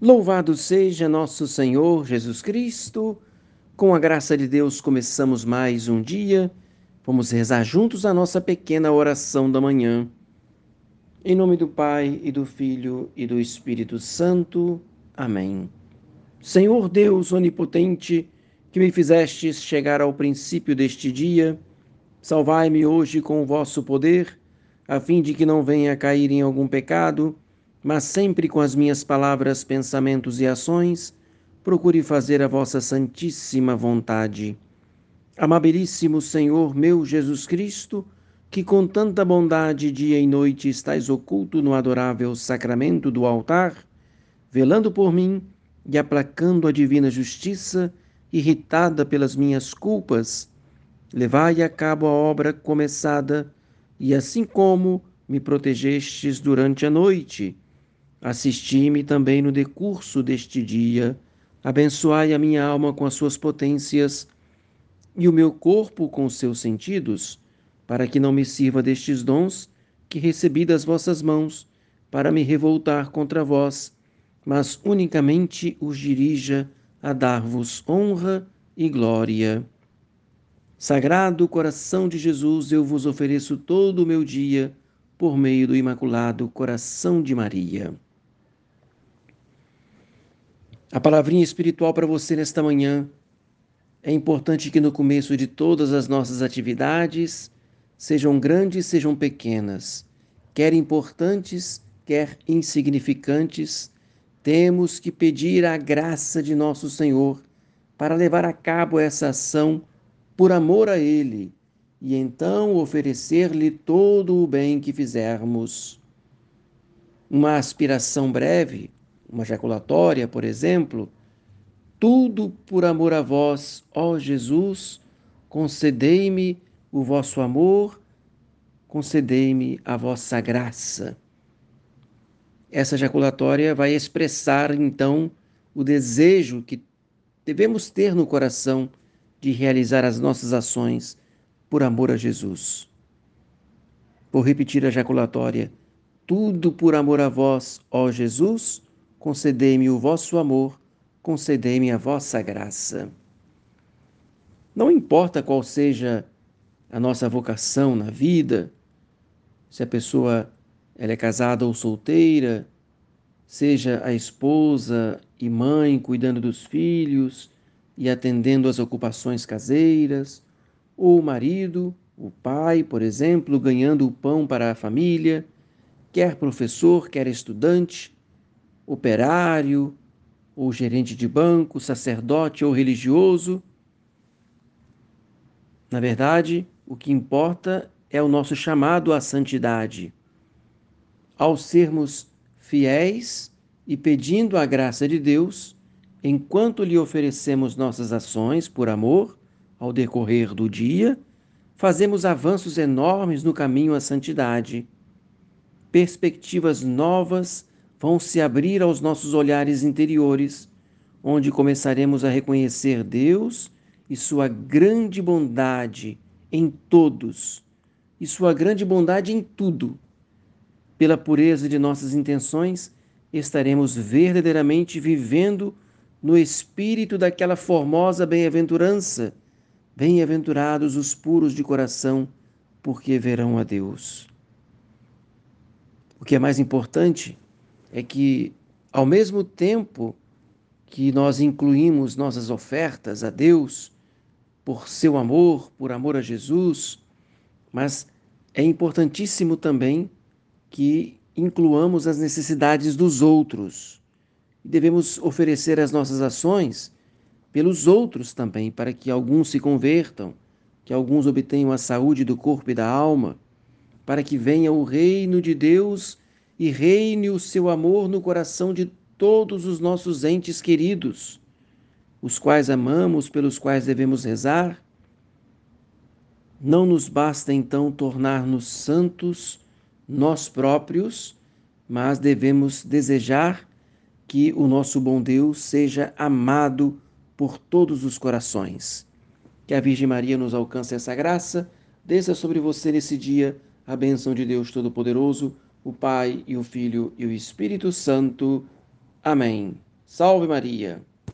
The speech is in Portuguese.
Louvado seja nosso Senhor Jesus Cristo. Com a graça de Deus, começamos mais um dia. Vamos rezar juntos a nossa pequena oração da manhã. Em nome do Pai e do Filho e do Espírito Santo. Amém. Senhor Deus onipotente, que me fizestes chegar ao princípio deste dia, salvai-me hoje com o vosso poder, a fim de que não venha a cair em algum pecado mas sempre com as minhas palavras, pensamentos e ações, procure fazer a vossa santíssima vontade. Amabilíssimo Senhor meu Jesus Cristo, que com tanta bondade dia e noite estais oculto no adorável sacramento do altar, velando por mim e aplacando a divina justiça, irritada pelas minhas culpas, levai a cabo a obra começada, e assim como me protegestes durante a noite, Assisti-me também no decurso deste dia, abençoai a minha alma com as suas potências e o meu corpo com os seus sentidos, para que não me sirva destes dons que recebi das vossas mãos, para me revoltar contra vós, mas unicamente os dirija a dar-vos honra e glória. Sagrado coração de Jesus, eu vos ofereço todo o meu dia por meio do Imaculado Coração de Maria. A palavrinha espiritual para você nesta manhã. É importante que no começo de todas as nossas atividades, sejam grandes, sejam pequenas, quer importantes, quer insignificantes, temos que pedir a graça de nosso Senhor para levar a cabo essa ação por amor a Ele e então oferecer-lhe todo o bem que fizermos. Uma aspiração breve uma ejaculatória, por exemplo, tudo por amor a vós, ó Jesus, concedei-me o vosso amor, concedei-me a vossa graça. Essa ejaculatória vai expressar então o desejo que devemos ter no coração de realizar as nossas ações por amor a Jesus. Vou repetir a ejaculatória. Tudo por amor a vós, ó Jesus, concedei-me o vosso amor, concedei-me a vossa graça. Não importa qual seja a nossa vocação na vida, se a pessoa ela é casada ou solteira, seja a esposa e mãe cuidando dos filhos e atendendo às ocupações caseiras, ou o marido, o pai, por exemplo, ganhando o pão para a família, quer professor, quer estudante, operário, ou gerente de banco, sacerdote ou religioso. Na verdade, o que importa é o nosso chamado à santidade. Ao sermos fiéis e pedindo a graça de Deus, enquanto lhe oferecemos nossas ações por amor ao decorrer do dia, fazemos avanços enormes no caminho à santidade. Perspectivas novas vão se abrir aos nossos olhares interiores, onde começaremos a reconhecer Deus e Sua grande bondade em todos, e Sua grande bondade em tudo. Pela pureza de nossas intenções, estaremos verdadeiramente vivendo no espírito daquela formosa bem-aventurança. Bem-aventurados os puros de coração, porque verão a Deus. O que é mais importante é que, ao mesmo tempo que nós incluímos nossas ofertas a Deus, por seu amor, por amor a Jesus, mas é importantíssimo também que incluamos as necessidades dos outros. Devemos oferecer as nossas ações pelos outros também, para que alguns se convertam, que alguns obtenham a saúde do corpo e da alma, para que venha o reino de Deus e reine o seu amor no coração de todos os nossos entes queridos, os quais amamos, pelos quais devemos rezar. Não nos basta então tornar-nos santos nós próprios, mas devemos desejar que o nosso bom Deus seja amado por todos os corações. Que a Virgem Maria nos alcance essa graça, desça sobre você nesse dia a bênção de Deus Todo-Poderoso o Pai e o Filho e o Espírito Santo. Amém. Salve Maria!